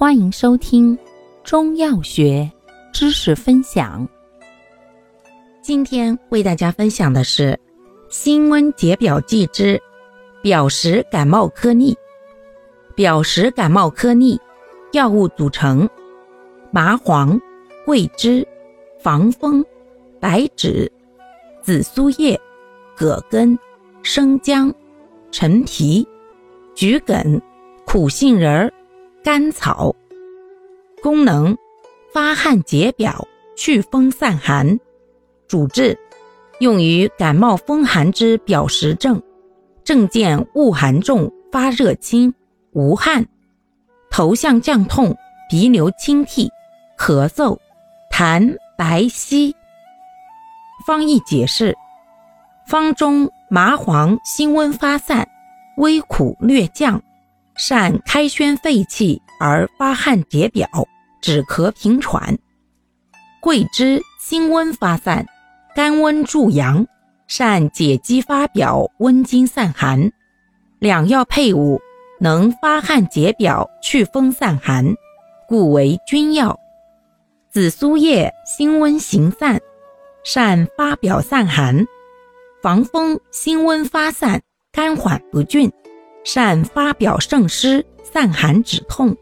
欢迎收听中药学知识分享。今天为大家分享的是辛温解表剂之表实感冒颗粒。表实感冒颗粒药物组成：麻黄、桂枝、防风、白芷、紫苏叶、葛根、生姜、陈皮、桔梗、苦杏仁儿。甘草，功能发汗解表、祛风散寒。主治用于感冒风寒之表实症，症见恶寒重、发热轻、无汗、头项降痛、鼻流清涕、咳嗽、痰白稀。方义解释：方中麻黄辛温发散，微苦略降。善开宣肺气而发汗解表，止咳平喘。桂枝辛温发散，甘温助阳，善解肌发表，温经散寒。两药配伍，能发汗解表，祛风散寒，故为君药。紫苏叶辛温行散，善发表散寒。防风辛温发散，肝缓不峻。善发表胜湿、散寒止痛；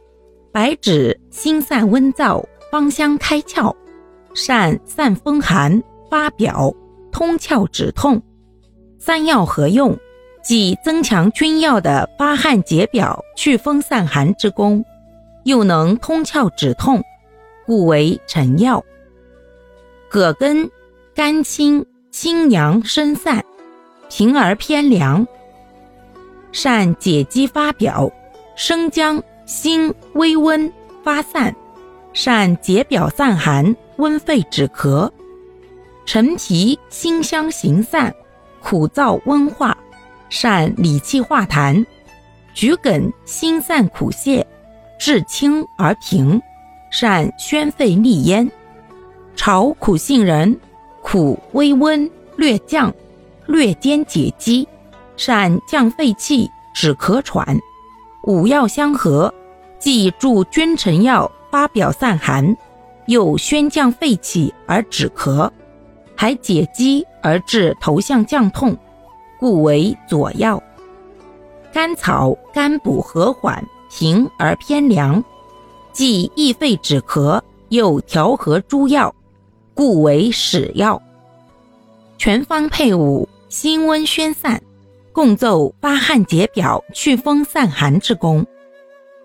白芷辛散温燥、芳香开窍，善散风寒、发表、通窍止痛。三药合用，既增强君药的发汗解表、祛风散寒之功，又能通窍止痛，故为臣药。葛根甘清、清阳生散，平而偏凉。善解肌发表，生姜辛微温发散，善解表散寒，温肺止咳。陈皮辛香行散，苦燥温化，善理气化痰。桔梗辛散苦泻，治清而平，善宣肺利咽。炒苦杏仁苦微温略降，略兼解肌。善降肺气、止咳喘，五药相合，既助君臣药发表散寒，又宣降肺气而止咳，还解肌而治头项降痛，故为佐药。甘草甘补和缓，平而偏凉，既益肺止咳，又调和诸药，故为使药。全方配伍，辛温宣散。共奏发汗解表、祛风散寒之功，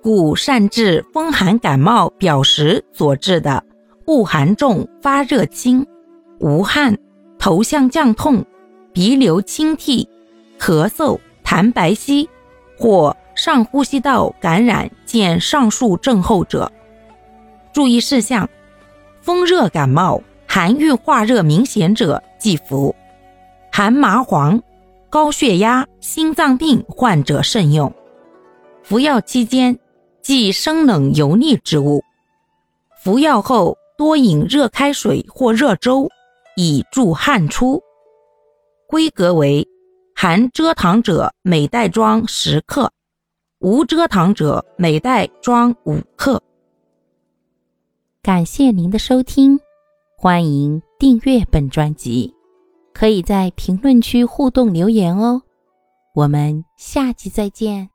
故善治风寒感冒表实所致的恶寒重、发热轻、无汗、头项降痛、鼻流清涕、咳嗽、痰白稀，或上呼吸道感染见上述症候者。注意事项：风热感冒、寒郁化热明显者忌服。寒麻黄。高血压、心脏病患者慎用。服药期间忌生冷油腻之物。服药后多饮热开水或热粥，以助汗出。规格为：含蔗糖者每袋装十克，无蔗糖者每袋装五克。感谢您的收听，欢迎订阅本专辑。可以在评论区互动留言哦，我们下期再见。